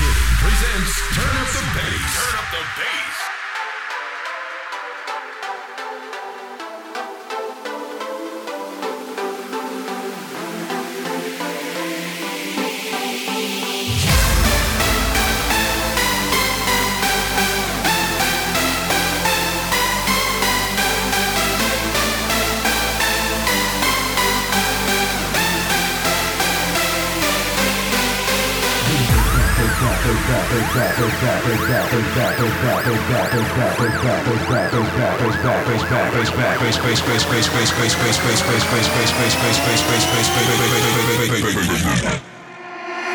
Presents Turn Up the Bass. Turn Up the Bass.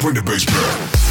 Bring the bass back.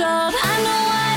I know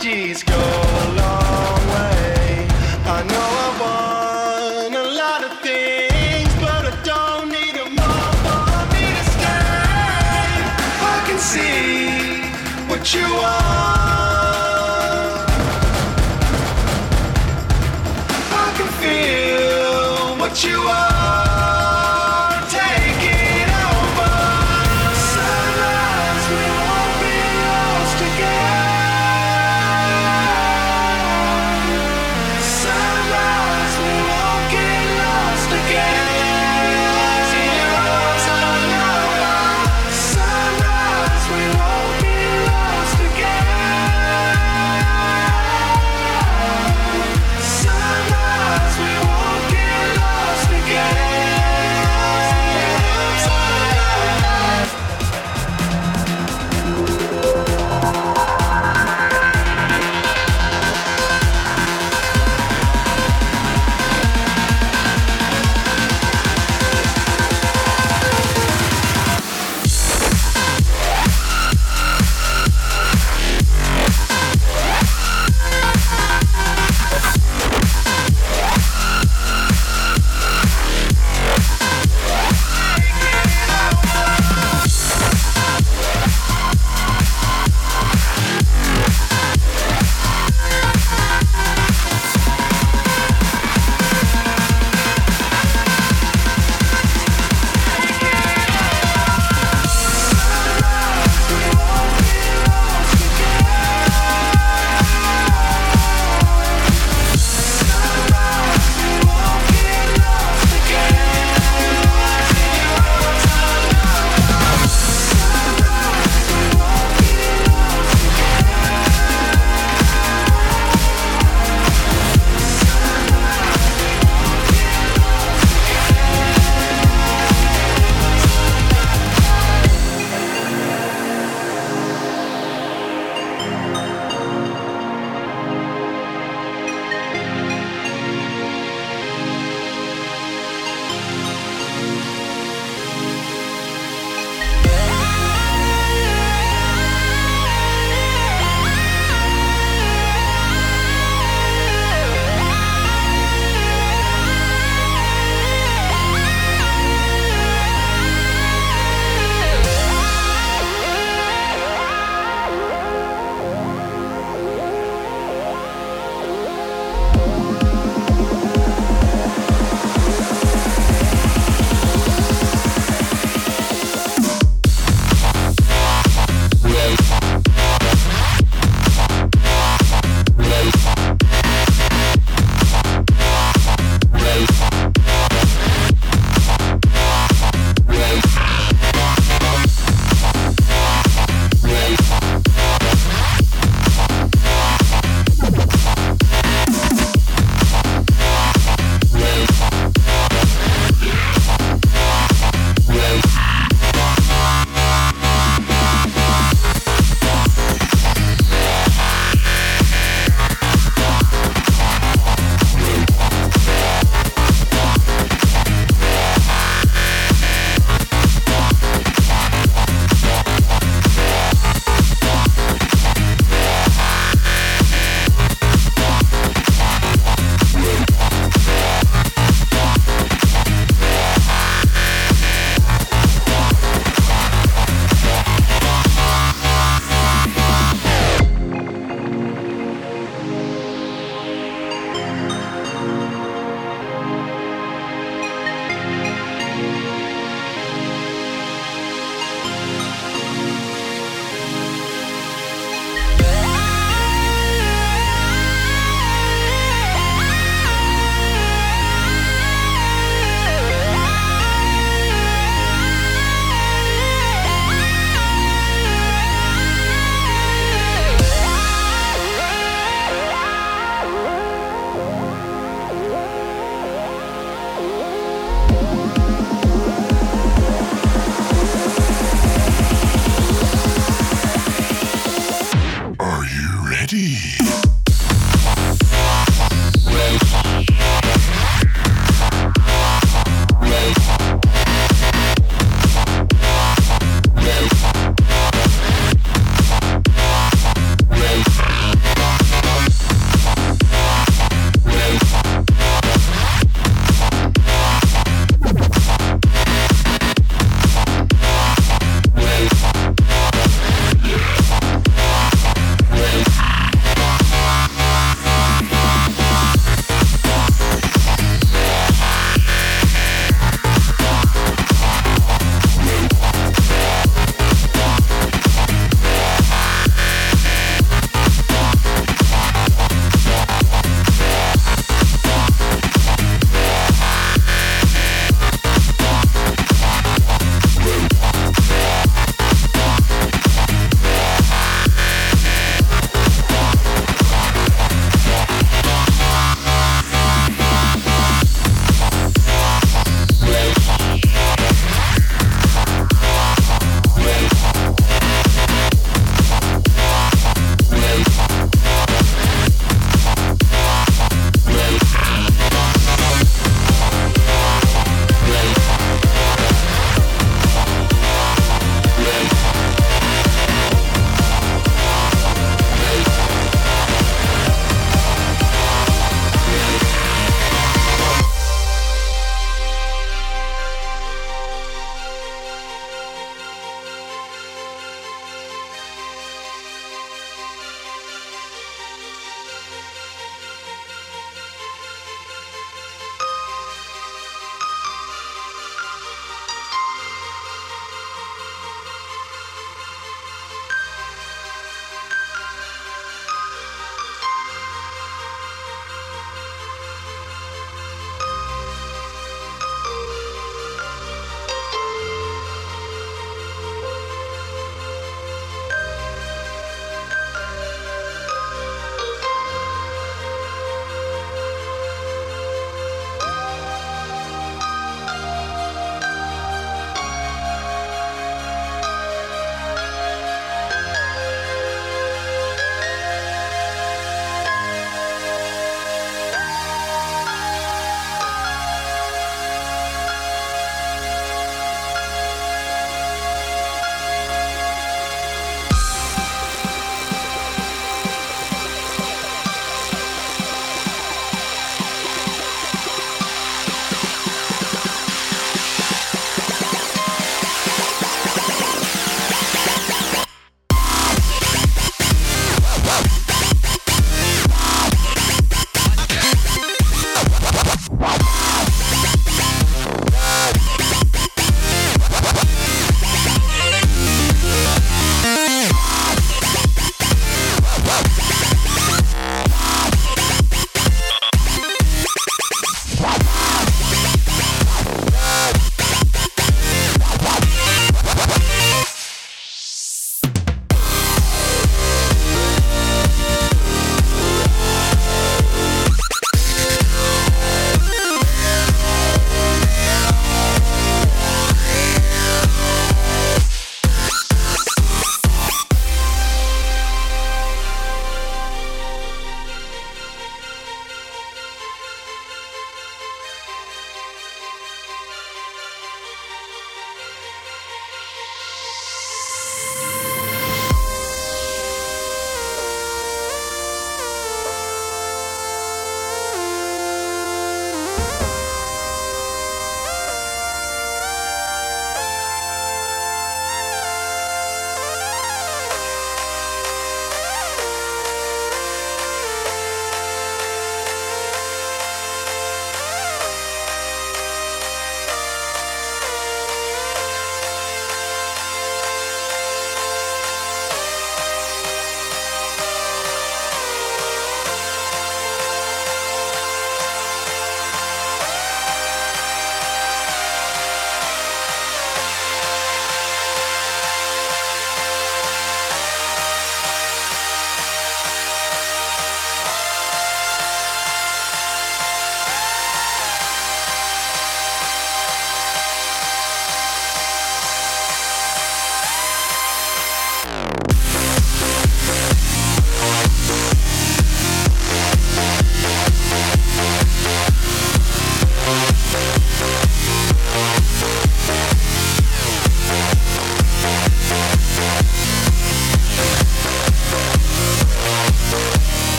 Apologies